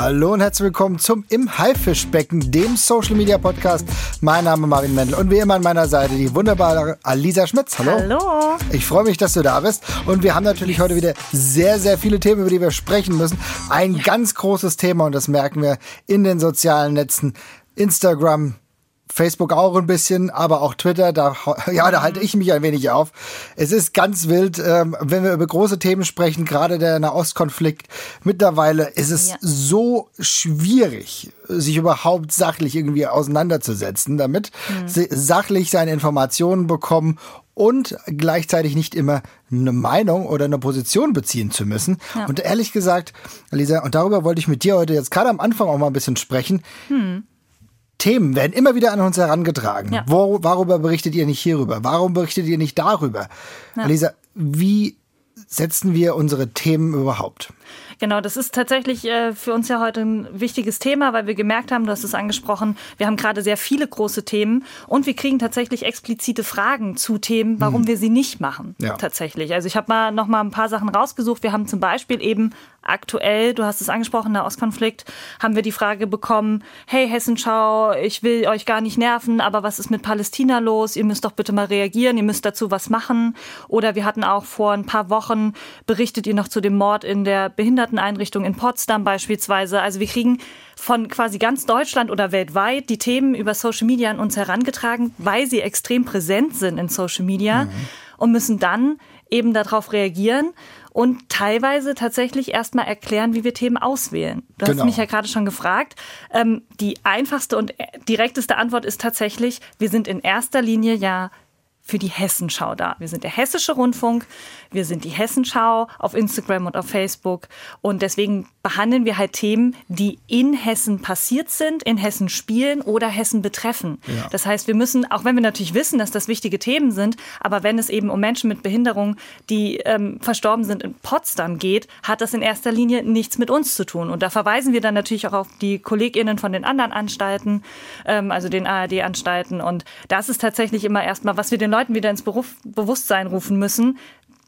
Hallo und herzlich willkommen zum Im Haifischbecken, dem Social Media Podcast. Mein Name ist Marvin Mendel und wie immer an meiner Seite die wunderbare Alisa Schmitz. Hallo. Hallo. Ich freue mich, dass du da bist. Und wir haben natürlich heute wieder sehr, sehr viele Themen, über die wir sprechen müssen. Ein ganz großes Thema und das merken wir in den sozialen Netzen. Instagram, Facebook auch ein bisschen, aber auch Twitter, da, ja, da halte ich mich ein wenig auf. Es ist ganz wild, ähm, wenn wir über große Themen sprechen, gerade der Nahostkonflikt. Mittlerweile ist es ja. so schwierig, sich überhaupt sachlich irgendwie auseinanderzusetzen damit, mhm. sachlich seine Informationen bekommen und gleichzeitig nicht immer eine Meinung oder eine Position beziehen zu müssen. Ja. Und ehrlich gesagt, Lisa, und darüber wollte ich mit dir heute jetzt gerade am Anfang auch mal ein bisschen sprechen. Hm. Themen werden immer wieder an uns herangetragen. Ja. Wo, worüber berichtet ihr nicht hierüber? Warum berichtet ihr nicht darüber? Ja. Lisa, wie setzen wir unsere Themen überhaupt? Genau, das ist tatsächlich äh, für uns ja heute ein wichtiges Thema, weil wir gemerkt haben, du hast es angesprochen, wir haben gerade sehr viele große Themen und wir kriegen tatsächlich explizite Fragen zu Themen, warum hm. wir sie nicht machen. Ja. Tatsächlich. Also ich habe mal noch mal ein paar Sachen rausgesucht. Wir haben zum Beispiel eben aktuell, du hast es angesprochen, der Ostkonflikt, haben wir die Frage bekommen, hey Hessenschau, ich will euch gar nicht nerven, aber was ist mit Palästina los? Ihr müsst doch bitte mal reagieren, ihr müsst dazu was machen. Oder wir hatten auch vor ein paar Wochen, berichtet ihr noch zu dem Mord in der Behinderteneinrichtung in Potsdam beispielsweise. Also wir kriegen von quasi ganz Deutschland oder weltweit die Themen über Social Media an uns herangetragen, weil sie extrem präsent sind in Social Media mhm. und müssen dann eben darauf reagieren und teilweise tatsächlich erstmal erklären, wie wir Themen auswählen. Du genau. hast mich ja gerade schon gefragt. Ähm, die einfachste und direkteste Antwort ist tatsächlich, wir sind in erster Linie ja für die Hessenschau da. Wir sind der Hessische Rundfunk, wir sind die Hessenschau auf Instagram und auf Facebook und deswegen behandeln wir halt Themen, die in Hessen passiert sind, in Hessen spielen oder Hessen betreffen. Ja. Das heißt, wir müssen, auch wenn wir natürlich wissen, dass das wichtige Themen sind, aber wenn es eben um Menschen mit Behinderung, die ähm, verstorben sind in Potsdam geht, hat das in erster Linie nichts mit uns zu tun. Und da verweisen wir dann natürlich auch auf die KollegInnen von den anderen Anstalten, ähm, also den ARD-Anstalten. Und das ist tatsächlich immer erstmal, was wir den Leuten wieder ins Beruf, Bewusstsein rufen müssen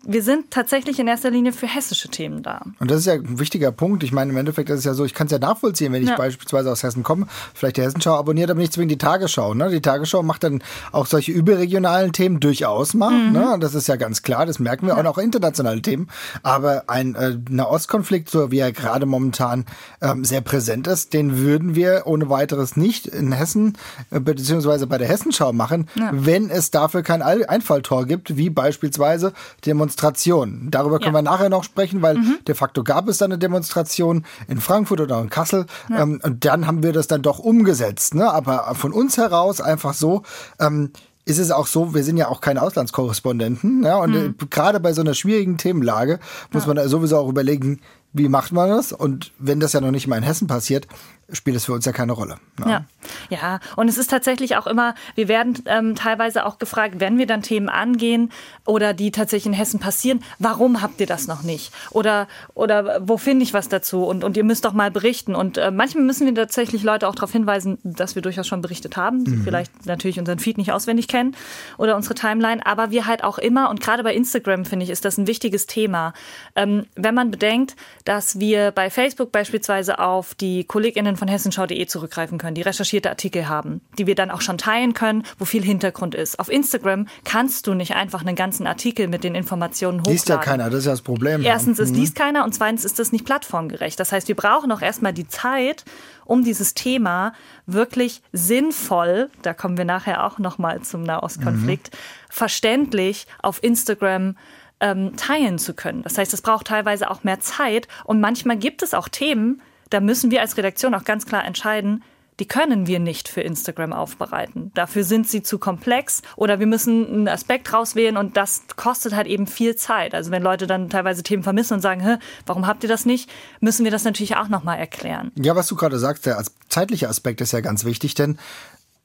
wir sind tatsächlich in erster Linie für hessische Themen da. Und das ist ja ein wichtiger Punkt. Ich meine, im Endeffekt ist es ja so, ich kann es ja nachvollziehen, wenn ich ja. beispielsweise aus Hessen komme, vielleicht die Hessenschau abonniert, aber nicht zwingend die Tagesschau. Ne? Die Tagesschau macht dann auch solche überregionalen Themen durchaus mal. Mhm. Ne? Das ist ja ganz klar, das merken wir. Ja. Und auch internationale Themen. Aber ein äh, Nahostkonflikt, so wie er gerade momentan ähm, sehr präsent ist, den würden wir ohne weiteres nicht in Hessen äh, beziehungsweise bei der Hessenschau machen, ja. wenn es dafür kein Einfalltor gibt, wie beispielsweise Demonstrationen Demonstration. Darüber können ja. wir nachher noch sprechen, weil mhm. de facto gab es dann eine Demonstration in Frankfurt oder in Kassel. Ja. Ähm, und dann haben wir das dann doch umgesetzt. Ne? Aber von uns heraus einfach so. Ähm, ist es auch so, wir sind ja auch keine Auslandskorrespondenten, ja, und mhm. gerade bei so einer schwierigen Themenlage muss ja. man sowieso auch überlegen, wie macht man das? Und wenn das ja noch nicht mal in Hessen passiert, spielt es für uns ja keine Rolle. Ne? Ja. ja, und es ist tatsächlich auch immer, wir werden ähm, teilweise auch gefragt, wenn wir dann Themen angehen oder die tatsächlich in Hessen passieren, warum habt ihr das noch nicht? Oder, oder wo finde ich was dazu? Und, und ihr müsst doch mal berichten. Und äh, manchmal müssen wir tatsächlich Leute auch darauf hinweisen, dass wir durchaus schon berichtet haben, die mhm. vielleicht natürlich unseren Feed nicht auswendig kennen oder unsere Timeline, aber wir halt auch immer, und gerade bei Instagram finde ich, ist das ein wichtiges Thema. Ähm, wenn man bedenkt, dass wir bei Facebook beispielsweise auf die KollegInnen von hessenschau.de zurückgreifen können, die recherchierte Artikel haben, die wir dann auch schon teilen können, wo viel Hintergrund ist. Auf Instagram kannst du nicht einfach einen ganzen Artikel mit den Informationen hochladen. Liest ja keiner, das ist ja das Problem. Erstens, es mhm. liest keiner und zweitens ist das nicht plattformgerecht. Das heißt, wir brauchen auch erstmal die Zeit, um dieses Thema wirklich sinnvoll, da kommen wir nachher auch nochmal zum Nahostkonflikt, mhm. verständlich auf Instagram ähm, teilen zu können. Das heißt, es braucht teilweise auch mehr Zeit und manchmal gibt es auch Themen, da müssen wir als Redaktion auch ganz klar entscheiden, die können wir nicht für Instagram aufbereiten. Dafür sind sie zu komplex oder wir müssen einen Aspekt rauswählen und das kostet halt eben viel Zeit. Also wenn Leute dann teilweise Themen vermissen und sagen, Hä, warum habt ihr das nicht, müssen wir das natürlich auch nochmal erklären. Ja, was du gerade sagst, der zeitliche Aspekt ist ja ganz wichtig, denn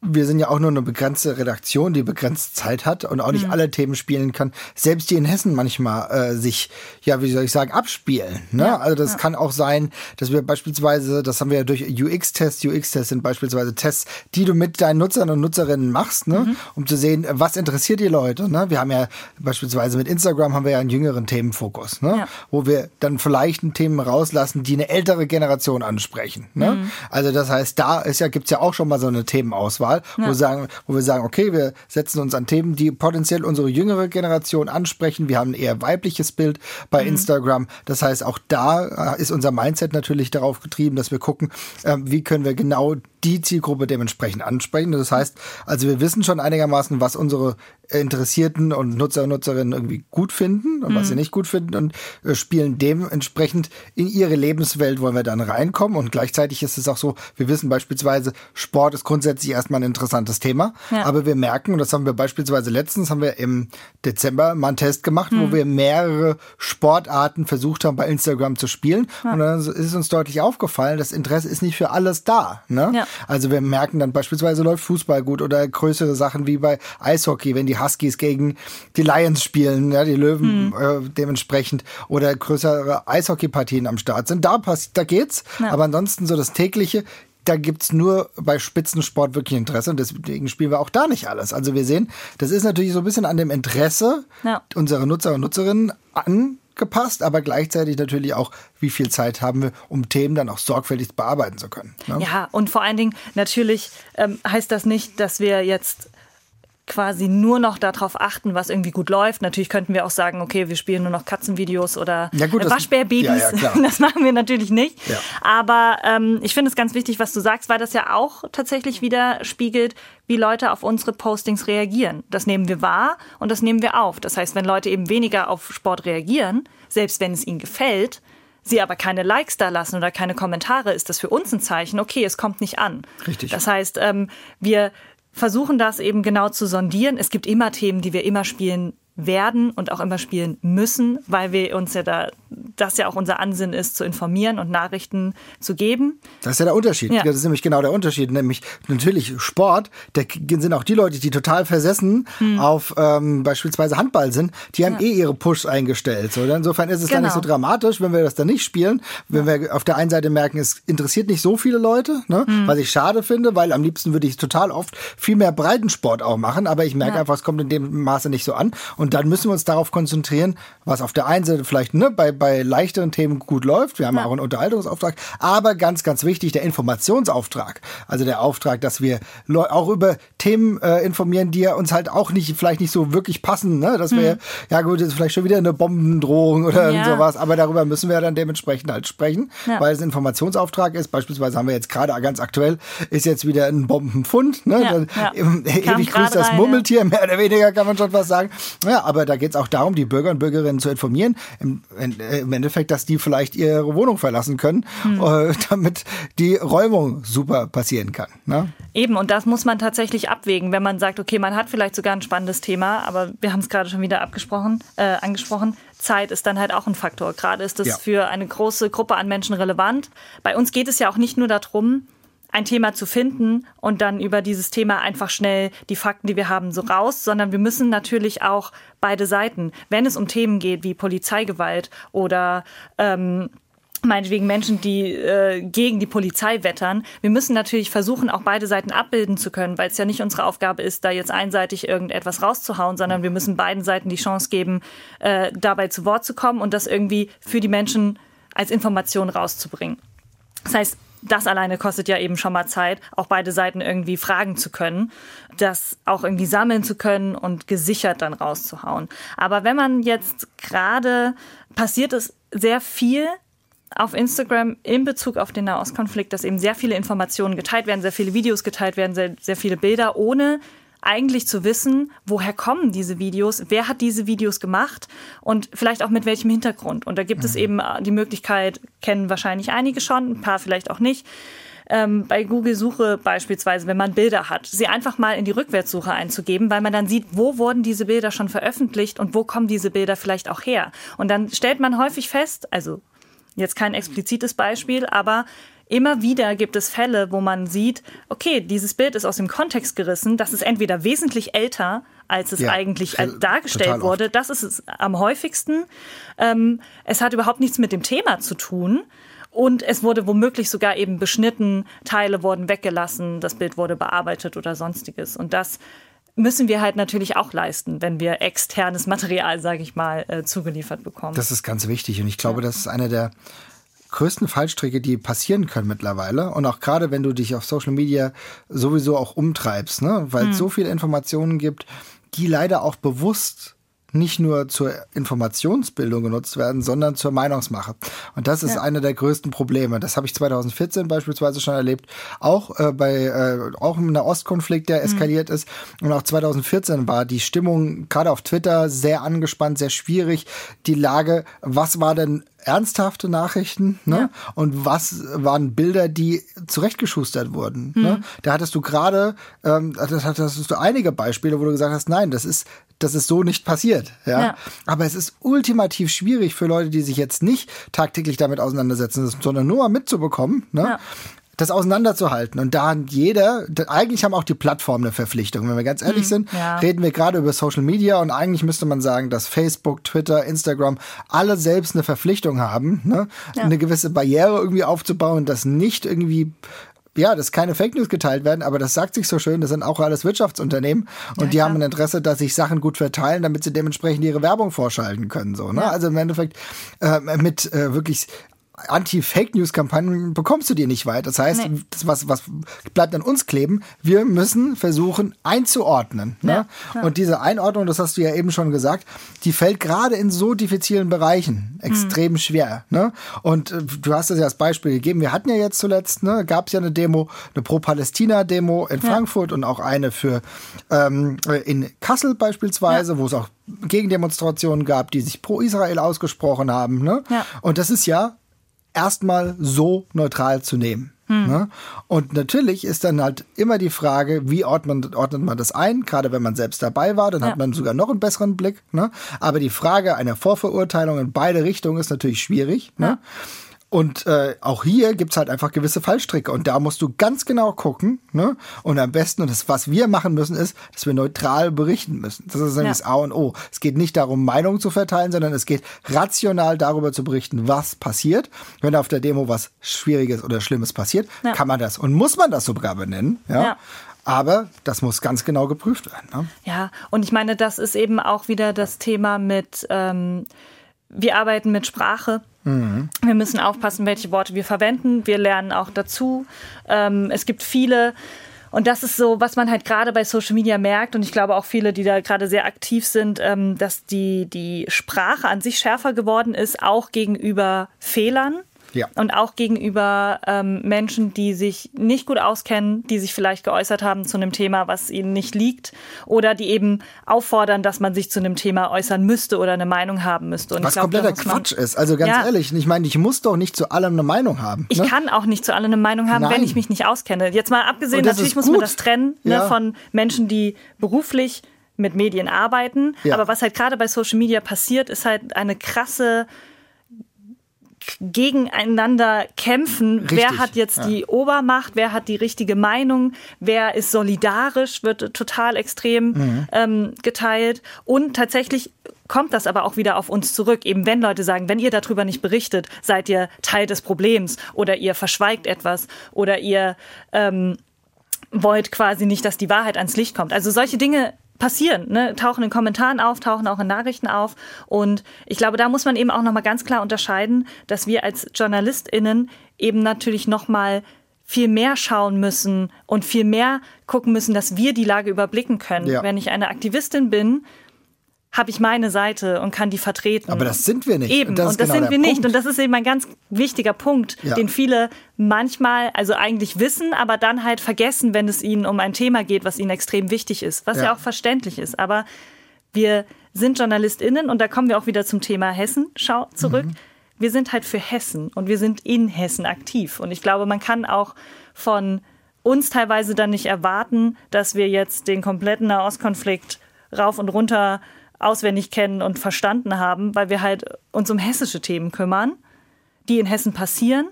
wir sind ja auch nur eine begrenzte Redaktion, die begrenzt Zeit hat und auch nicht mhm. alle Themen spielen kann. Selbst die in Hessen manchmal äh, sich, ja, wie soll ich sagen, abspielen. Ne? Ja, also das ja. kann auch sein, dass wir beispielsweise, das haben wir ja durch UX-Tests, UX-Tests sind beispielsweise Tests, die du mit deinen Nutzern und Nutzerinnen machst, ne? Mhm. um zu sehen, was interessiert die Leute. Ne? Wir haben ja beispielsweise mit Instagram haben wir ja einen jüngeren Themenfokus, ne? Ja. wo wir dann vielleicht Themen rauslassen, die eine ältere Generation ansprechen. Ne? Mhm. Also das heißt, da ist ja, gibt's ja auch schon mal so eine Themenauswahl, ja. wo, wir sagen, wo wir sagen, okay, wir setzen uns an Themen, die potenziell unsere jüngere Generation ansprechen. Wir haben ein eher weibliches Bild bei mhm. Instagram. Das heißt, auch da äh, ist unser Mindset natürlich darauf getrieben, dass wir gucken, äh, wie können wir genau die Zielgruppe dementsprechend ansprechen. Das heißt, also wir wissen schon einigermaßen, was unsere Interessierten und Nutzer und Nutzerinnen irgendwie gut finden und mhm. was sie nicht gut finden und äh, spielen dementsprechend in ihre Lebenswelt wollen wir dann reinkommen und gleichzeitig ist es auch so, wir wissen beispielsweise, Sport ist grundsätzlich erstmal ein interessantes Thema, ja. aber wir merken, und das haben wir beispielsweise letztens, haben wir im Dezember mal einen Test gemacht, mhm. wo wir mehrere Sportarten versucht haben bei Instagram zu spielen ja. und dann ist uns deutlich aufgefallen, das Interesse ist nicht für alles da. Ne? Ja. Also wir merken dann beispielsweise läuft Fußball gut oder größere Sachen wie bei Eishockey, wenn die Huskies gegen die Lions spielen, ja, die Löwen hm. äh, dementsprechend oder größere Eishockeypartien am Start sind. Da passt, da geht's. Ja. Aber ansonsten so das tägliche, da gibt's nur bei Spitzensport wirklich Interesse und deswegen spielen wir auch da nicht alles. Also wir sehen, das ist natürlich so ein bisschen an dem Interesse ja. unserer Nutzer und Nutzerinnen an gepasst, aber gleichzeitig natürlich auch, wie viel Zeit haben wir, um Themen dann auch sorgfältig bearbeiten zu können. Ne? Ja, und vor allen Dingen natürlich ähm, heißt das nicht, dass wir jetzt quasi nur noch darauf achten, was irgendwie gut läuft. Natürlich könnten wir auch sagen, okay, wir spielen nur noch Katzenvideos oder ja Waschbärbabys. Ja, ja, das machen wir natürlich nicht. Aber ähm, ich finde es ganz wichtig, was du sagst, weil das ja auch tatsächlich wieder spiegelt, wie Leute auf unsere Postings reagieren. Das nehmen wir wahr und das nehmen wir auf. Das heißt, wenn Leute eben weniger auf Sport reagieren, selbst wenn es ihnen gefällt, sie aber keine Likes da lassen oder keine Kommentare, ist das für uns ein Zeichen, okay, es kommt nicht an. Richtig. Das heißt, ähm, wir versuchen das eben genau zu sondieren. Es gibt immer Themen, die wir immer spielen werden und auch immer spielen müssen, weil wir uns ja da, das ja auch unser Ansinn ist, zu informieren und Nachrichten zu geben. Das ist ja der Unterschied. Ja. Das ist nämlich genau der Unterschied. Nämlich natürlich Sport, da sind auch die Leute, die total versessen hm. auf ähm, beispielsweise Handball sind, die haben ja. eh ihre Push eingestellt. So, insofern ist es genau. dann nicht so genau. dramatisch, wenn wir das dann nicht spielen. Wenn ja. wir auf der einen Seite merken, es interessiert nicht so viele Leute, ne? Hm. was ich schade finde, weil am liebsten würde ich total oft viel mehr Breitensport auch machen, aber ich merke einfach, es kommt in dem Maße nicht so an. Und und dann müssen wir uns darauf konzentrieren, was auf der einen Seite vielleicht ne, bei, bei leichteren Themen gut läuft. Wir haben ja. auch einen Unterhaltungsauftrag. Aber ganz, ganz wichtig, der Informationsauftrag. Also der Auftrag, dass wir auch über Themen äh, informieren, die ja uns halt auch nicht, vielleicht nicht so wirklich passen. Ne? Dass hm. wir, ja gut, das ist vielleicht schon wieder eine Bombendrohung oder ja. sowas. Aber darüber müssen wir dann dementsprechend halt sprechen, ja. weil es ein Informationsauftrag ist. Beispielsweise haben wir jetzt gerade ganz aktuell, ist jetzt wieder ein Bombenfund. Ne? Ja. Ewig grüßt das Murmeltier, mehr oder weniger kann man schon was sagen. Ja, aber da geht es auch darum, die Bürger und Bürgerinnen zu informieren. Im, äh, im Endeffekt, dass die vielleicht ihre Wohnung verlassen können, hm. äh, damit die Räumung super passieren kann. Ne? Eben, und das muss man tatsächlich abwägen, wenn man sagt, okay, man hat vielleicht sogar ein spannendes Thema, aber wir haben es gerade schon wieder abgesprochen, äh, angesprochen. Zeit ist dann halt auch ein Faktor. Gerade ist das ja. für eine große Gruppe an Menschen relevant. Bei uns geht es ja auch nicht nur darum, ein Thema zu finden und dann über dieses Thema einfach schnell die Fakten, die wir haben, so raus, sondern wir müssen natürlich auch beide Seiten, wenn es um Themen geht wie Polizeigewalt oder ähm, meinetwegen Menschen, die äh, gegen die Polizei wettern. Wir müssen natürlich versuchen, auch beide Seiten abbilden zu können, weil es ja nicht unsere Aufgabe ist, da jetzt einseitig irgendetwas rauszuhauen, sondern wir müssen beiden Seiten die Chance geben, äh, dabei zu Wort zu kommen und das irgendwie für die Menschen als Information rauszubringen. Das heißt, das alleine kostet ja eben schon mal Zeit, auch beide Seiten irgendwie fragen zu können, das auch irgendwie sammeln zu können und gesichert dann rauszuhauen. Aber wenn man jetzt gerade passiert es sehr viel auf Instagram in Bezug auf den Nahostkonflikt, dass eben sehr viele Informationen geteilt werden, sehr viele Videos geteilt werden, sehr, sehr viele Bilder, ohne eigentlich zu wissen, woher kommen diese Videos, wer hat diese Videos gemacht und vielleicht auch mit welchem Hintergrund. Und da gibt mhm. es eben äh, die Möglichkeit, kennen wahrscheinlich einige schon, ein paar vielleicht auch nicht. Ähm, bei Google-Suche beispielsweise, wenn man Bilder hat, sie einfach mal in die Rückwärtssuche einzugeben, weil man dann sieht, wo wurden diese Bilder schon veröffentlicht und wo kommen diese Bilder vielleicht auch her. Und dann stellt man häufig fest, also jetzt kein explizites Beispiel, aber immer wieder gibt es Fälle, wo man sieht, okay, dieses Bild ist aus dem Kontext gerissen, das ist entweder wesentlich älter, als es ja, eigentlich dargestellt wurde. Das ist es am häufigsten. Ähm, es hat überhaupt nichts mit dem Thema zu tun. Und es wurde womöglich sogar eben beschnitten, Teile wurden weggelassen, das Bild wurde bearbeitet oder sonstiges. Und das müssen wir halt natürlich auch leisten, wenn wir externes Material, sage ich mal, äh, zugeliefert bekommen. Das ist ganz wichtig und ich glaube, ja. das ist einer der größten Fallstricke, die passieren können mittlerweile. Und auch gerade, wenn du dich auf Social Media sowieso auch umtreibst, ne? weil hm. es so viele Informationen gibt, die leider auch bewusst nicht nur zur Informationsbildung genutzt werden, sondern zur Meinungsmache. Und das ist ja. eine der größten Probleme. Das habe ich 2014 beispielsweise schon erlebt, auch äh, bei äh, auch im Nahostkonflikt, der mhm. eskaliert mhm. ist. Und auch 2014 war die Stimmung gerade auf Twitter sehr angespannt, sehr schwierig. Die Lage, was war denn ernsthafte Nachrichten ne? Ja. und was waren Bilder, die zurechtgeschustert wurden. Mhm. Ne? Da hattest du gerade, ähm, das hattest du einige Beispiele, wo du gesagt hast, nein, das ist das ist so nicht passiert. Ja? ja? Aber es ist ultimativ schwierig für Leute, die sich jetzt nicht tagtäglich damit auseinandersetzen, sondern nur mal mitzubekommen. Ne? Ja das auseinanderzuhalten. Und da hat jeder, eigentlich haben auch die Plattformen eine Verpflichtung. Wenn wir ganz ehrlich mhm, sind, ja. reden wir gerade über Social Media und eigentlich müsste man sagen, dass Facebook, Twitter, Instagram alle selbst eine Verpflichtung haben, ne? Ja. eine gewisse Barriere irgendwie aufzubauen, dass nicht irgendwie ja, dass keine Fake News geteilt werden, aber das sagt sich so schön, das sind auch alles Wirtschaftsunternehmen und ja, die haben ein Interesse, dass sich Sachen gut verteilen, damit sie dementsprechend ihre Werbung vorschalten können. So, ne? Also im Endeffekt äh, mit äh, wirklich Anti-Fake-News-Kampagnen bekommst du dir nicht weit. Das heißt, nee. das was, was bleibt an uns kleben. Wir müssen versuchen einzuordnen. Ne? Ja, ja. Und diese Einordnung, das hast du ja eben schon gesagt, die fällt gerade in so diffizilen Bereichen extrem mhm. schwer. Ne? Und äh, du hast es ja als Beispiel gegeben. Wir hatten ja jetzt zuletzt, ne, gab es ja eine Demo, eine Pro-Palästina-Demo in ja. Frankfurt und auch eine für ähm, in Kassel beispielsweise, wo es auch Gegendemonstrationen gab, die sich pro Israel ausgesprochen haben. Ne? Und das ist ja erstmal so neutral zu nehmen. Hm. Ne? Und natürlich ist dann halt immer die Frage, wie ordnet, ordnet man das ein? Gerade wenn man selbst dabei war, dann ja. hat man sogar noch einen besseren Blick. Ne? Aber die Frage einer Vorverurteilung in beide Richtungen ist natürlich schwierig. Ne? Ja. Ne? Und äh, auch hier gibt's halt einfach gewisse Fallstricke. Und da musst du ganz genau gucken. Ne? Und am besten, und das, was wir machen müssen, ist, dass wir neutral berichten müssen. Das ist nämlich ja. das A und O. Es geht nicht darum, Meinungen zu verteilen, sondern es geht rational darüber zu berichten, was passiert. Wenn auf der Demo was Schwieriges oder Schlimmes passiert, ja. kann man das und muss man das sogar benennen. Ja. ja. Aber das muss ganz genau geprüft werden. Ne? Ja, und ich meine, das ist eben auch wieder das Thema mit, ähm, wir arbeiten mit Sprache. Mhm. Wir müssen aufpassen, welche Worte wir verwenden. Wir lernen auch dazu. Ähm, es gibt viele. Und das ist so, was man halt gerade bei Social Media merkt. Und ich glaube auch viele, die da gerade sehr aktiv sind, ähm, dass die, die Sprache an sich schärfer geworden ist, auch gegenüber Fehlern. Ja. Und auch gegenüber ähm, Menschen, die sich nicht gut auskennen, die sich vielleicht geäußert haben zu einem Thema, was ihnen nicht liegt, oder die eben auffordern, dass man sich zu einem Thema äußern müsste oder eine Meinung haben müsste. Und was glaub, kompletter Quatsch ist. Also ganz ja. ehrlich, ich meine, ich muss doch nicht zu allem eine Meinung haben. Ich ne? kann auch nicht zu allem eine Meinung haben, Nein. wenn ich mich nicht auskenne. Jetzt mal abgesehen, natürlich muss man das trennen ne, ja. von Menschen, die beruflich mit Medien arbeiten. Ja. Aber was halt gerade bei Social Media passiert, ist halt eine krasse gegeneinander kämpfen. Richtig, wer hat jetzt ja. die Obermacht? Wer hat die richtige Meinung? Wer ist solidarisch? Wird total extrem mhm. ähm, geteilt. Und tatsächlich kommt das aber auch wieder auf uns zurück. Eben wenn Leute sagen, wenn ihr darüber nicht berichtet, seid ihr Teil des Problems oder ihr verschweigt etwas oder ihr ähm, wollt quasi nicht, dass die Wahrheit ans Licht kommt. Also solche Dinge passieren, ne? tauchen in Kommentaren auf, tauchen auch in Nachrichten auf. Und ich glaube, da muss man eben auch nochmal ganz klar unterscheiden, dass wir als JournalistInnen eben natürlich nochmal viel mehr schauen müssen und viel mehr gucken müssen, dass wir die Lage überblicken können. Ja. Wenn ich eine Aktivistin bin habe ich meine Seite und kann die vertreten. Aber das sind wir nicht. Eben, und das, und das genau sind wir Punkt. nicht. Und das ist eben ein ganz wichtiger Punkt, ja. den viele manchmal, also eigentlich wissen, aber dann halt vergessen, wenn es ihnen um ein Thema geht, was ihnen extrem wichtig ist, was ja, ja auch verständlich ist. Aber wir sind JournalistInnen und da kommen wir auch wieder zum Thema Hessen Schau zurück. Mhm. Wir sind halt für Hessen und wir sind in Hessen aktiv. Und ich glaube, man kann auch von uns teilweise dann nicht erwarten, dass wir jetzt den kompletten Nahostkonflikt rauf und runter auswendig kennen und verstanden haben, weil wir halt uns um hessische Themen kümmern, die in Hessen passieren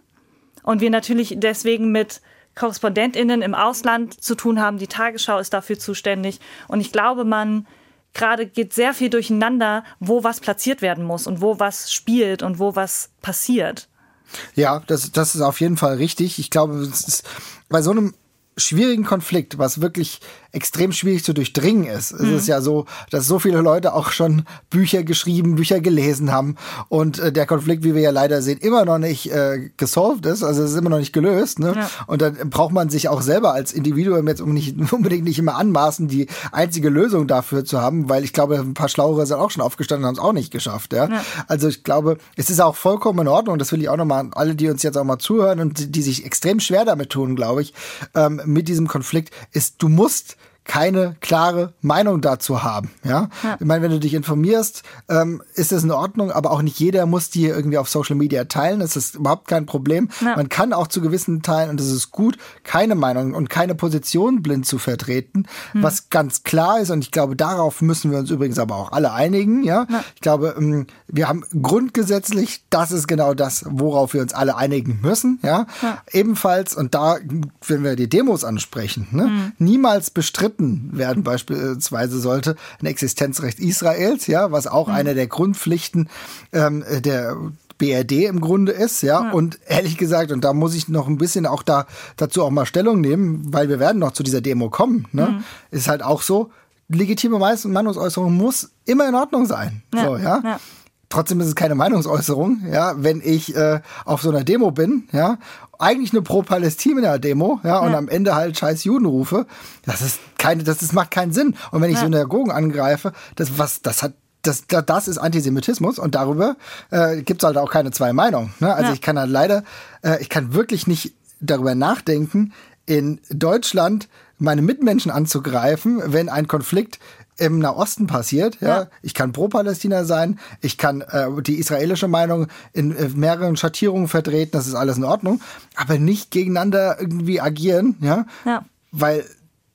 Und wir natürlich deswegen mit KorrespondentInnen im Ausland zu tun haben. Die Tagesschau ist dafür zuständig. Und ich glaube, man gerade geht sehr viel durcheinander, wo was platziert werden muss und wo was spielt und wo was passiert. Ja, das, das ist auf jeden Fall richtig. Ich glaube, ist bei so einem schwierigen Konflikt, was wirklich extrem schwierig zu durchdringen ist. Mhm. Es ist ja so, dass so viele Leute auch schon Bücher geschrieben, Bücher gelesen haben und äh, der Konflikt, wie wir ja leider sehen, immer noch nicht äh, gesolved ist, also es ist immer noch nicht gelöst. Ne? Ja. Und dann braucht man sich auch selber als Individuum jetzt nicht, unbedingt nicht immer anmaßen, die einzige Lösung dafür zu haben, weil ich glaube, ein paar Schlauere sind auch schon aufgestanden und haben es auch nicht geschafft. Ja? ja? Also ich glaube, es ist auch vollkommen in Ordnung, das will ich auch nochmal alle, die uns jetzt auch mal zuhören und die, die sich extrem schwer damit tun, glaube ich, ähm, mit diesem Konflikt, ist, du musst keine klare Meinung dazu haben. Ja? ja. Ich meine, wenn du dich informierst, ähm, ist das in Ordnung, aber auch nicht jeder muss die irgendwie auf Social Media teilen. Das ist überhaupt kein Problem. Ja. Man kann auch zu gewissen Teilen, und es ist gut, keine Meinung und keine Position blind zu vertreten, hm. was ganz klar ist. Und ich glaube, darauf müssen wir uns übrigens aber auch alle einigen. Ja? ja. Ich glaube, ähm, wir haben grundgesetzlich, das ist genau das, worauf wir uns alle einigen müssen. Ja? Ebenfalls, und da, wenn wir die Demos ansprechen, ne? Hm. niemals bestritten, bestritten werden, beispielsweise sollte ein Existenzrecht Israels, ja, was auch mhm. eine der Grundpflichten ähm, der BRD im Grunde ist, ja? ja? Und ehrlich gesagt, und da muss ich noch ein bisschen auch da dazu auch mal Stellung nehmen, weil wir werden noch zu dieser Demo kommen, ne? Mhm. Ist halt auch so, legitime Meinungsäußerung muss immer in Ordnung sein. Ja. So, ja? ja. Trotzdem ist es keine Meinungsäußerung, ja, wenn ich äh, auf so einer Demo bin, ja, eigentlich eine Pro-Palästina-Demo, ja, und am Ende halt scheiß Juden rufe, das ist keine, das, das macht keinen Sinn. Und wenn ich ja. Synagogen angreife, das was, das hat das, das ist Antisemitismus und darüber äh, gibt es halt auch keine zwei Meinungen. Ne? Also ja. ich kann halt leider, äh, ich kann wirklich nicht darüber nachdenken, in Deutschland meine Mitmenschen anzugreifen, wenn ein Konflikt im Nahosten passiert. Ja, ja. ich kann pro Palästina sein, ich kann äh, die israelische Meinung in äh, mehreren Schattierungen vertreten, das ist alles in Ordnung, aber nicht gegeneinander irgendwie agieren, ja, ja. weil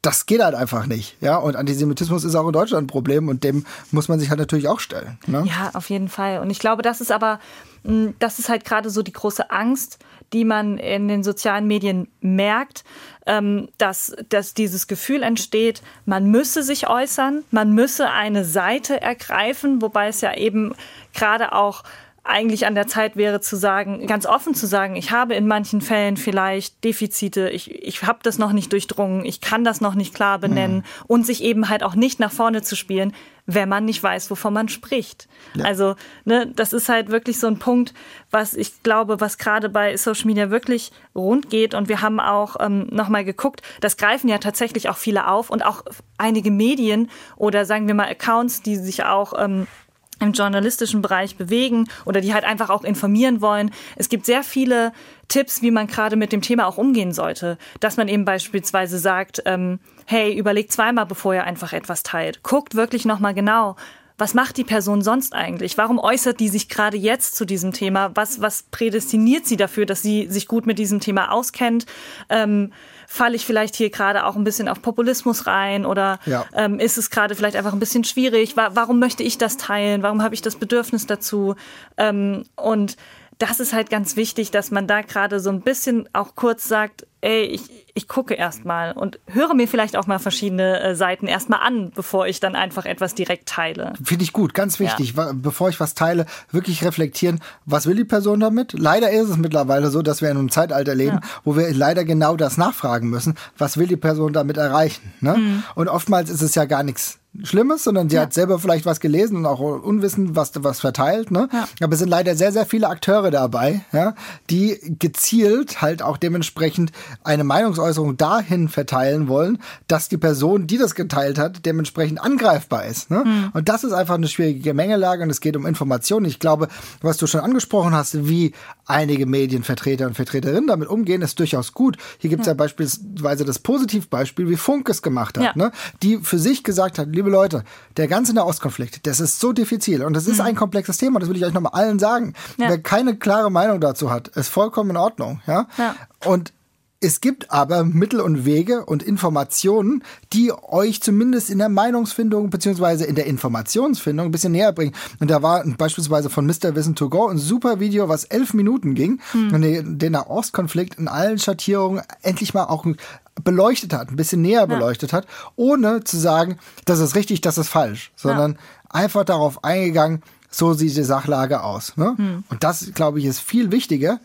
das geht halt einfach nicht, ja. Und Antisemitismus ist auch in Deutschland ein Problem und dem muss man sich halt natürlich auch stellen. Ne? Ja, auf jeden Fall. Und ich glaube, das ist aber, hm, das ist halt gerade so die große Angst, die man in den sozialen Medien merkt, ähm, dass, dass dieses Gefühl entsteht, man müsse sich äußern, man müsse eine Seite ergreifen, wobei es ja eben gerade auch eigentlich an der Zeit wäre zu sagen, ganz offen zu sagen, ich habe in manchen Fällen vielleicht Defizite, ich, ich habe das noch nicht durchdrungen, ich kann das noch nicht klar benennen mhm. und sich eben halt auch nicht nach vorne zu spielen, wenn man nicht weiß, wovon man spricht. Ja. Also, ne, das ist halt wirklich so ein Punkt, was ich glaube, was gerade bei Social Media wirklich rund geht. Und wir haben auch ähm, nochmal geguckt, das greifen ja tatsächlich auch viele auf und auch einige Medien oder sagen wir mal Accounts, die sich auch ähm, im journalistischen Bereich bewegen oder die halt einfach auch informieren wollen. Es gibt sehr viele Tipps, wie man gerade mit dem Thema auch umgehen sollte. Dass man eben beispielsweise sagt, ähm, hey, überlegt zweimal, bevor ihr einfach etwas teilt. Guckt wirklich nochmal genau, was macht die Person sonst eigentlich? Warum äußert die sich gerade jetzt zu diesem Thema? Was, was prädestiniert sie dafür, dass sie sich gut mit diesem Thema auskennt? Ähm, falle ich vielleicht hier gerade auch ein bisschen auf Populismus rein oder ja. ähm, ist es gerade vielleicht einfach ein bisschen schwierig? Wa warum möchte ich das teilen? Warum habe ich das Bedürfnis dazu? Ähm, und das ist halt ganz wichtig, dass man da gerade so ein bisschen auch kurz sagt, ey, ich, ich gucke erstmal und höre mir vielleicht auch mal verschiedene äh, Seiten erstmal an, bevor ich dann einfach etwas direkt teile. Finde ich gut, ganz wichtig, ja. bevor ich was teile, wirklich reflektieren, was will die Person damit? Leider ist es mittlerweile so, dass wir in einem Zeitalter leben, ja. wo wir leider genau das nachfragen müssen, was will die Person damit erreichen? Ne? Mhm. Und oftmals ist es ja gar nichts Schlimmes, sondern sie ja. hat selber vielleicht was gelesen und auch unwissend was, was verteilt. Ne? Ja. Aber es sind leider sehr, sehr viele Akteure dabei, ja, die gezielt halt auch dementsprechend eine Meinungsäußerung dahin verteilen wollen, dass die Person, die das geteilt hat, dementsprechend angreifbar ist. Ne? Mhm. Und das ist einfach eine schwierige Gemengelage und es geht um Informationen. Ich glaube, was du schon angesprochen hast, wie einige Medienvertreter und Vertreterinnen damit umgehen, ist durchaus gut. Hier gibt es ja. ja. beispielsweise das Positivbeispiel, wie Funk es gemacht hat, ne? die für sich gesagt hat, liebe liebe Leute, der ganze Nahostkonflikt, das ist so diffizil und das ist mhm. ein komplexes Thema, das will ich euch nochmal allen sagen. Ja. Wer keine klare Meinung dazu hat, ist vollkommen in Ordnung. Ja? ja. Und Es gibt aber Mittel und Wege und Informationen, die euch zumindest in der Meinungsfindung beziehungsweise in der Informationsfindung ein bisschen näher bringen. Und da war beispielsweise von Mr. Wissen to Go ein super Video, was elf Minuten ging hm. und den Nahostkonflikt in allen Schattierungen endlich mal auch beleuchtet hat, ein bisschen näher ja. beleuchtet hat, ohne zu sagen, das ist richtig, das ist falsch, sondern ja. einfach darauf eingegangen, so sieht die Sachlage aus. Ne? Hm. Und das, glaube ich, ist viel wichtiger,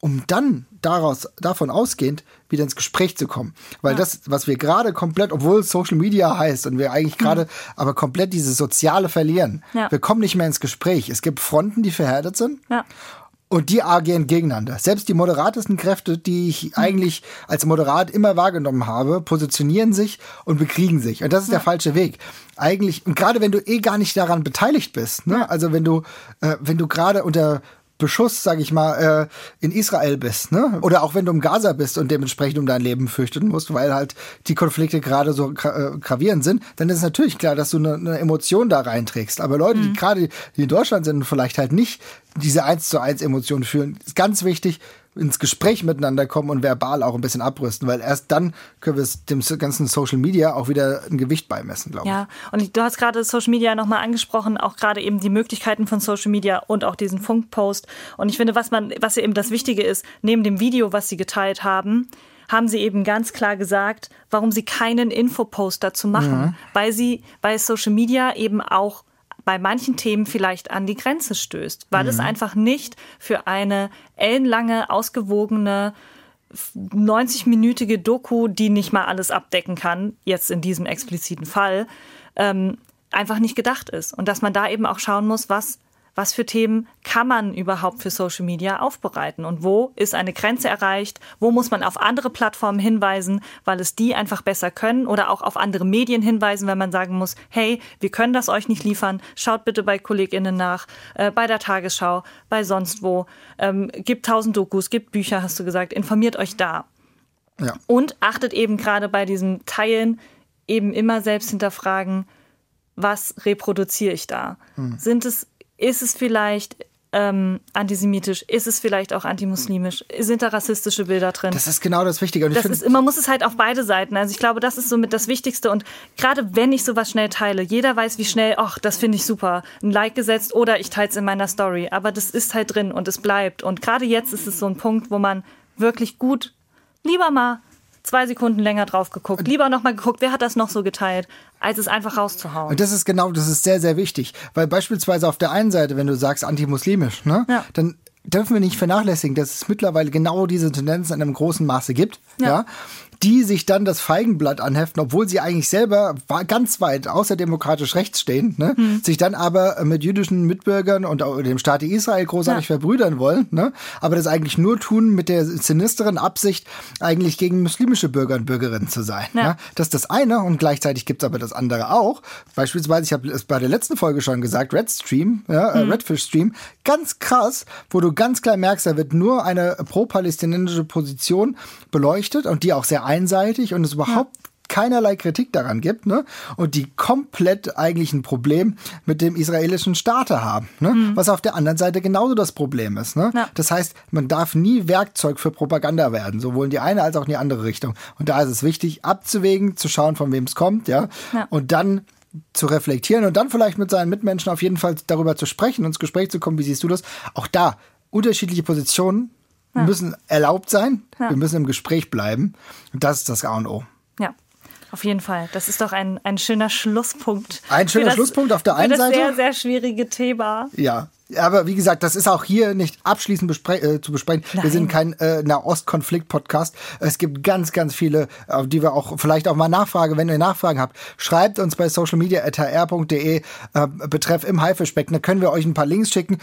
um dann daraus, davon ausgehend wieder ins Gespräch zu kommen. Weil ja. das, was wir gerade komplett, obwohl Social Media heißt und wir eigentlich gerade mhm. aber komplett dieses Soziale verlieren, ja. wir kommen nicht mehr ins Gespräch. Es gibt Fronten, die verhärtet sind. Ja. Und die agieren gegeneinander. Selbst die moderatesten Kräfte, die ich mhm. eigentlich als moderat immer wahrgenommen habe, positionieren sich und bekriegen sich. Und das ist ja. der falsche Weg. Eigentlich, und gerade wenn du eh gar nicht daran beteiligt bist, ne? Also wenn du, äh, wenn du gerade unter Beschuss, sag ich mal, äh, in Israel bist, ne? Oder auch wenn du im Gaza bist und dementsprechend um dein Leben fürchten musst, weil halt die Konflikte gerade so äh, gravierend sind, dann ist es natürlich klar, dass du eine, eine Emotion da reinträgst. Aber Leute, mhm. die gerade in Deutschland sind und vielleicht halt nicht diese eins zu eins Emotionen fühlen, ist ganz wichtig, ins Gespräch miteinander kommen und verbal auch ein bisschen abrüsten, weil erst dann können wir es dem ganzen Social Media auch wieder ein Gewicht beimessen, glaube ich. Ja, und du hast gerade Social Media nochmal angesprochen, auch gerade eben die Möglichkeiten von Social Media und auch diesen Funkpost. Und ich finde, was man, was ja eben das Wichtige ist, neben dem Video, was sie geteilt haben, haben sie eben ganz klar gesagt, warum sie keinen Infopost dazu machen, mhm. weil sie bei Social Media eben auch bei manchen Themen vielleicht an die Grenze stößt, weil mhm. es einfach nicht für eine ellenlange, ausgewogene 90-minütige Doku, die nicht mal alles abdecken kann, jetzt in diesem expliziten Fall, ähm, einfach nicht gedacht ist. Und dass man da eben auch schauen muss, was was für Themen kann man überhaupt für Social Media aufbereiten und wo ist eine Grenze erreicht, wo muss man auf andere Plattformen hinweisen, weil es die einfach besser können oder auch auf andere Medien hinweisen, wenn man sagen muss, hey, wir können das euch nicht liefern, schaut bitte bei KollegInnen nach, äh, bei der Tagesschau, bei sonst wo, ähm, gibt tausend Dokus, gibt Bücher, hast du gesagt, informiert euch da. Ja. Und achtet eben gerade bei diesem Teilen eben immer selbst hinterfragen, was reproduziere ich da? Hm. Sind es ist es vielleicht ähm, antisemitisch? Ist es vielleicht auch antimuslimisch? Sind da rassistische Bilder drin? Das ist genau das Wichtige. Und das ist, man muss es halt auf beide Seiten. Also ich glaube, das ist somit das Wichtigste. Und gerade wenn ich sowas schnell teile, jeder weiß, wie schnell, ach, das finde ich super, ein Like gesetzt oder ich teile es in meiner Story. Aber das ist halt drin und es bleibt. Und gerade jetzt ist es so ein Punkt, wo man wirklich gut lieber mal zwei Sekunden länger drauf geguckt. Lieber nochmal geguckt, wer hat das noch so geteilt, als es einfach rauszuhauen. Und das ist genau, das ist sehr, sehr wichtig. Weil beispielsweise auf der einen Seite, wenn du sagst antimuslimisch, ne, ja. dann dürfen wir nicht vernachlässigen, dass es mittlerweile genau diese Tendenzen in einem großen Maße gibt. Ja. ja die sich dann das Feigenblatt anheften, obwohl sie eigentlich selber ganz weit außerdemokratisch rechts stehen, ne? Hm. sich dann aber mit jüdischen Mitbürgern und dem Staat Israel großartig ja. verbrüdern wollen, ne? aber das eigentlich nur tun mit der sinisteren Absicht, eigentlich gegen muslimische Bürger und Bürgerinnen zu sein. Ja. Ne? Das ist das eine und gleichzeitig gibt es aber das andere auch. Beispielsweise, ich habe es bei der letzten Folge schon gesagt, Redstream, ja, hm. Redfish Stream, ganz krass, wo du ganz klar merkst, da wird nur eine pro-palästinensische Position beleuchtet und die auch sehr einseitig und es überhaupt ja. keinerlei Kritik daran gibt, ne? Und die komplett eigentlich ein Problem mit dem israelischen Staat haben, ne? Mhm. Was auf der anderen Seite genauso das Problem ist, ne? Ja. Das heißt, man darf nie Werkzeug für Propaganda werden, sowohl in die eine als auch in die andere Richtung. Und da ist es wichtig, abzuwägen, zu schauen, von wem es kommt, ja? ja. Und dann zu reflektieren und dann vielleicht mit seinen Mitmenschen auf jeden Fall darüber zu sprechen und ins Gespräch zu kommen, wie siehst du das? Auch da unterschiedliche Positionen ja. müssen erlaubt sein. Ja. Wir müssen im Gespräch bleiben. Und das ist das A und O. Ja. Auf jeden Fall. Das ist doch ein, ein schöner Schlusspunkt. Ein schöner das, Schlusspunkt auf der einen Seite. Ein sehr, sehr schwierige Thema. Ja, aber wie gesagt, das ist auch hier nicht abschließend bespre äh, zu besprechen. Nein. Wir sind kein äh, Nahostkonflikt-Podcast. Es gibt ganz, ganz viele, auf die wir auch vielleicht auch mal nachfragen. Wenn ihr Nachfragen habt, schreibt uns bei socialmedia.hr.de äh, betreff im Haifischbecken. Da können wir euch ein paar Links schicken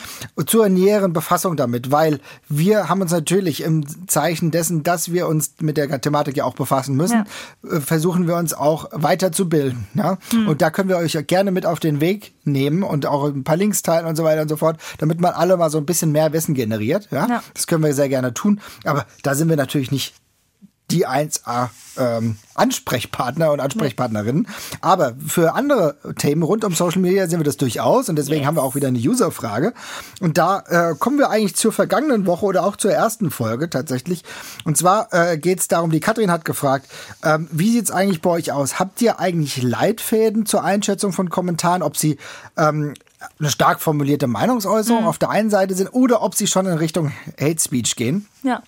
zur näheren Befassung damit, weil wir haben uns natürlich im Zeichen dessen, dass wir uns mit der Thematik ja auch befassen müssen, ja. äh, versuchen wir uns auch weiterzubilden. Ja? Hm. Und da können wir euch gerne mit auf den Weg nehmen und auch ein paar Links teilen und so weiter und so fort hat, damit man alle mal so ein bisschen mehr Wissen generiert. Ja? ja. Das können wir sehr gerne tun. Aber da sind wir natürlich nicht die 1A ähm, Ansprechpartner und Ansprechpartnerinnen. Aber für andere Themen rund um Social Media sehen wir das durchaus und deswegen yes. haben wir auch wieder eine User-Frage. Und da äh, kommen wir eigentlich zur vergangenen Woche oder auch zur ersten Folge tatsächlich. Und zwar äh, geht es darum, die Katrin hat gefragt, ähm, wie sieht es eigentlich bei euch aus? Habt ihr eigentlich Leitfäden zur Einschätzung von Kommentaren, ob sie ähm, eine stark formulierte Meinungsäußerung mhm. auf der einen Seite sind oder ob sie schon in Richtung Hate Speech gehen? Ja.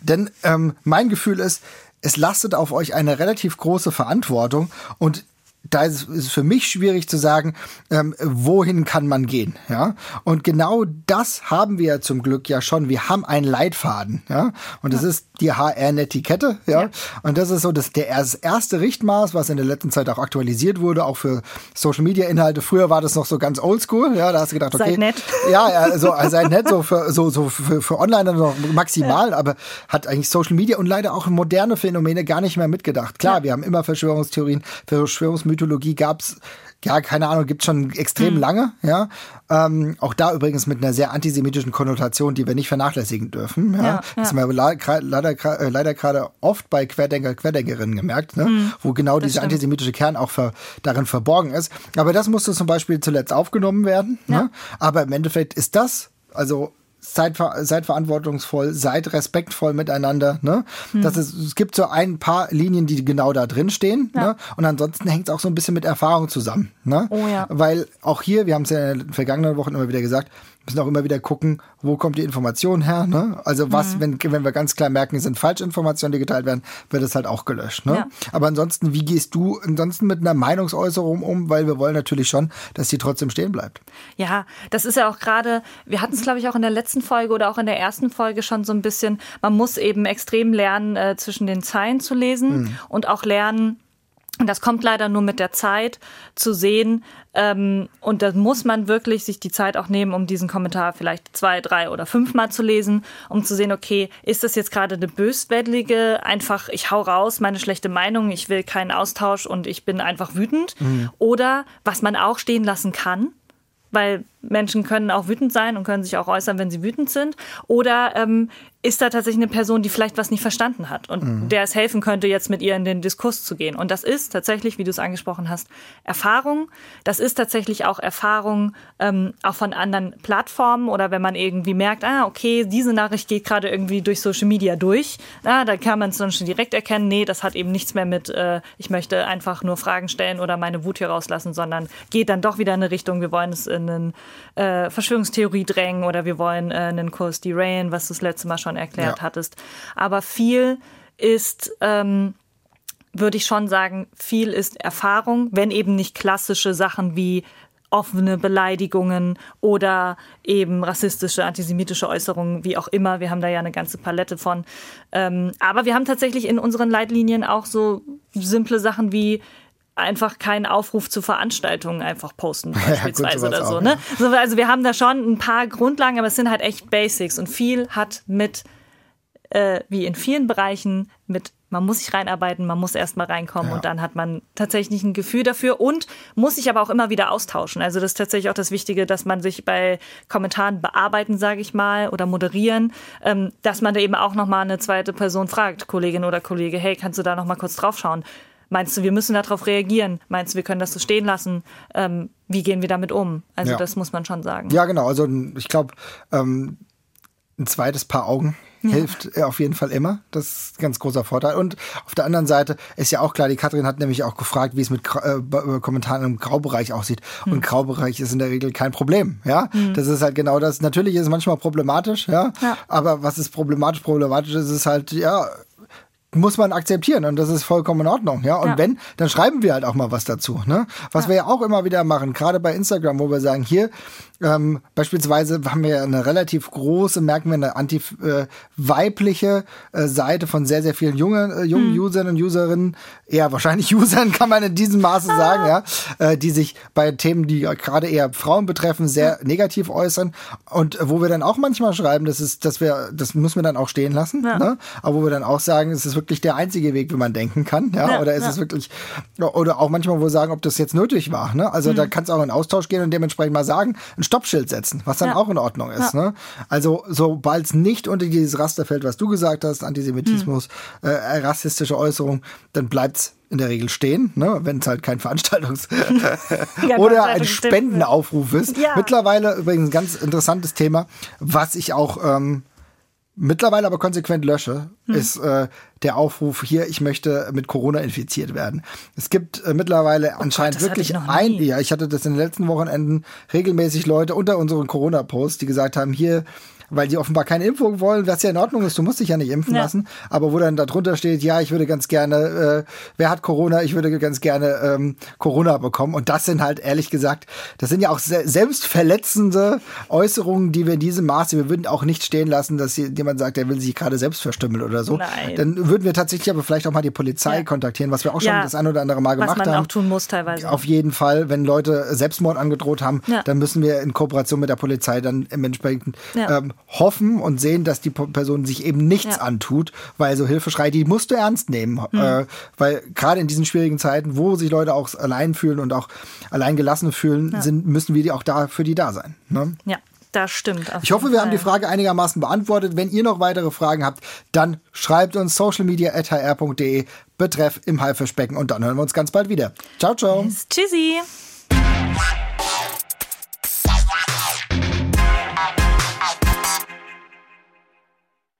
Denn ähm, mein Gefühl ist, es lastet auf euch eine relativ große Verantwortung und da ist es für mich schwierig zu sagen, ähm, wohin kann man gehen, ja. Und genau das haben wir zum Glück ja schon. Wir haben einen Leitfaden, ja. Und das ja. ist die HR-Netiquette, ja? ja. Und das ist so das, der, das erste Richtmaß, was in der letzten Zeit auch aktualisiert wurde, auch für Social-Media-Inhalte. Früher war das noch so ganz oldschool, ja. Da hast du gedacht, okay. Seid nett. Ja, ja so, also seid nett, so für, so, so für, für online noch maximal, ja. aber hat eigentlich Social Media und leider auch moderne Phänomene gar nicht mehr mitgedacht. Klar, wir haben immer Verschwörungstheorien, Verschwörungsmythen Mythologie gab's ja, keine Ahnung, gibt schon extrem mhm. lange, ja. Ähm, auch da übrigens mit einer sehr antisemitischen Konnotation, die wir nicht vernachlässigen dürfen. Ja. ja das haben wir leider, äh, leider gerade oft bei Querdenker, Querdenkerinnen gemerkt, ne? Mhm, wo genau dieser stimmt. antisemitische Kern auch ver, darin verborgen ist. Aber das musste zum Beispiel zuletzt aufgenommen werden. Ja. Ne? Aber im Endeffekt ist das, also seid, seid verantwortungsvoll, seid respektvoll miteinander. Ne? Hm. Das ist, es gibt so ein paar Linien, die genau da drin stehen. Ja. Ne? Und ansonsten hängt es auch so ein bisschen mit Erfahrung zusammen. Ne? Oh ja. Weil auch hier, wir haben es ja in den vergangenen Wochen immer wieder gesagt, müssen auch immer wieder gucken, wo kommt die Information her. Ne? Also was, mhm. wenn, wenn wir ganz klar merken, es sind Falschinformationen, die geteilt werden, wird es halt auch gelöscht. Ne? Ja. Aber ansonsten, wie gehst du ansonsten mit einer Meinungsäußerung um? Weil wir wollen natürlich schon, dass die trotzdem stehen bleibt. Ja, das ist ja auch gerade, wir hatten es glaube ich auch in der letzten Folge oder auch in der ersten Folge schon so ein bisschen, man muss eben extrem lernen, äh, zwischen den Zeilen zu lesen mhm. und auch lernen, und das kommt leider nur mit der Zeit zu sehen. Ähm, und da muss man wirklich sich die Zeit auch nehmen, um diesen Kommentar vielleicht zwei, drei oder fünfmal zu lesen, um zu sehen, okay, ist das jetzt gerade eine böswillige, einfach ich hau raus, meine schlechte Meinung, ich will keinen Austausch und ich bin einfach wütend. Mhm. Oder was man auch stehen lassen kann, weil Menschen können auch wütend sein und können sich auch äußern, wenn sie wütend sind. Oder ähm, ist da tatsächlich eine Person, die vielleicht was nicht verstanden hat und mhm. der es helfen könnte, jetzt mit ihr in den Diskurs zu gehen. Und das ist tatsächlich, wie du es angesprochen hast, Erfahrung. Das ist tatsächlich auch Erfahrung ähm, auch von anderen Plattformen oder wenn man irgendwie merkt, ah, okay, diese Nachricht geht gerade irgendwie durch Social Media durch. Ah, da kann man es dann schon direkt erkennen, nee, das hat eben nichts mehr mit, äh, ich möchte einfach nur Fragen stellen oder meine Wut hier rauslassen, sondern geht dann doch wieder in eine Richtung, wir wollen es in eine äh, Verschwörungstheorie drängen oder wir wollen äh, einen Kurs derailen, was du das letzte Mal schon erklärt ja. hattest. Aber viel ist, ähm, würde ich schon sagen, viel ist Erfahrung, wenn eben nicht klassische Sachen wie offene Beleidigungen oder eben rassistische, antisemitische Äußerungen, wie auch immer. Wir haben da ja eine ganze Palette von. Ähm, aber wir haben tatsächlich in unseren Leitlinien auch so simple Sachen wie einfach keinen Aufruf zu Veranstaltungen einfach posten beispielsweise ja, gut, oder so, auch, ne? Ja. Also wir haben da schon ein paar Grundlagen, aber es sind halt echt Basics und viel hat mit äh, wie in vielen Bereichen mit man muss sich reinarbeiten, man muss erstmal reinkommen ja. und dann hat man tatsächlich ein Gefühl dafür und muss sich aber auch immer wieder austauschen. Also das ist tatsächlich auch das Wichtige, dass man sich bei Kommentaren bearbeiten, sage ich mal, oder moderieren, ähm, dass man da eben auch nochmal eine zweite Person fragt, Kollegin oder Kollege, hey, kannst du da nochmal kurz draufschauen? Meinst du, wir müssen darauf reagieren? Meinst du, wir können das so stehen lassen? Ähm, wie gehen wir damit um? Also ja. das muss man schon sagen. Ja, genau. Also ich glaube, ähm, ein zweites Paar Augen ja. hilft auf jeden Fall immer. Das ist ein ganz großer Vorteil. Und auf der anderen Seite ist ja auch klar, die Katrin hat nämlich auch gefragt, wie es mit äh, äh, Kommentaren im Graubereich aussieht. Hm. Und Graubereich ist in der Regel kein Problem. Ja, hm. das ist halt genau das. Natürlich ist es manchmal problematisch. Ja, ja. aber was ist problematisch? Problematisch ist es halt, ja, muss man akzeptieren und das ist vollkommen in Ordnung, ja. Und ja. wenn, dann schreiben wir halt auch mal was dazu, ne? Was ja. wir ja auch immer wieder machen, gerade bei Instagram, wo wir sagen, hier, ähm, beispielsweise haben wir eine relativ große, merken wir eine anti-weibliche äh, äh, Seite von sehr, sehr vielen jungen, äh, jungen hm. Usern und Userinnen, eher wahrscheinlich Usern kann man in diesem Maße ah. sagen, ja, äh, die sich bei Themen, die gerade eher Frauen betreffen, sehr ja. negativ äußern und wo wir dann auch manchmal schreiben, das ist, dass wir, das müssen wir dann auch stehen lassen, ja. ne? aber wo wir dann auch sagen, es ist wirklich wirklich der einzige Weg, wie man denken kann? Ja, ja oder ist ja. es wirklich, oder auch manchmal, wo wir sagen, ob das jetzt nötig war. Ne? Also mhm. da kann es auch in Austausch gehen und dementsprechend mal sagen, ein Stoppschild setzen, was dann auch in Ordnung ist. Ne? Also sobald es nicht unter dieses Raster fällt, was du gesagt hast, Antisemitismus, mhm. äh, rassistische Äußerung, dann bleibt es in der Regel stehen, ne? wenn es halt kein Veranstaltungs- oder ein Spendenaufruf ist. Ja. Mittlerweile übrigens ein ganz interessantes Thema, was ich auch ähm, mittlerweile aber konsequent lösche, hm. ist äh, der Aufruf hier, ich möchte mit Corona infiziert werden. Es gibt äh, mittlerweile oh anscheinend Gott, wirklich ein, ja, ich hatte das in den letzten Wochenenden regelmäßig Leute unter unseren Corona-Posts, die gesagt haben, hier, weil die offenbar keine Impfung wollen, was ja in Ordnung ist, du musst dich ja nicht impfen ja. lassen, aber wo dann darunter steht, ja, ich würde ganz gerne, äh, wer hat Corona, ich würde ganz gerne ähm, Corona bekommen und das sind halt ehrlich gesagt, das sind ja auch se selbstverletzende Äußerungen, die wir in diesem Maße, wir würden auch nicht stehen lassen, dass jemand sagt, er will sich gerade selbst verstümmeln oder so. Nein. Dann würden wir tatsächlich aber vielleicht auch mal die Polizei ja. kontaktieren, was wir auch schon ja. das ein oder andere Mal gemacht haben. Was man auch tun muss teilweise. Auf jeden Fall, wenn Leute Selbstmord angedroht haben, dann müssen wir in Kooperation mit der Polizei dann im entsprechenden ähm, hoffen und sehen, dass die Person sich eben nichts ja. antut, weil so Hilfeschrei, die musst du ernst nehmen. Mhm. Äh, weil gerade in diesen schwierigen Zeiten, wo sich Leute auch allein fühlen und auch allein gelassen fühlen, ja. sind, müssen wir die auch da für die da sein. Ne? Ja. Das stimmt. Ich hoffe, wir haben die Frage einigermaßen beantwortet. Wenn ihr noch weitere Fragen habt, dann schreibt uns socialmedia.hr.de betreff im Haifischbecken und dann hören wir uns ganz bald wieder. Ciao, ciao. Tschüssi.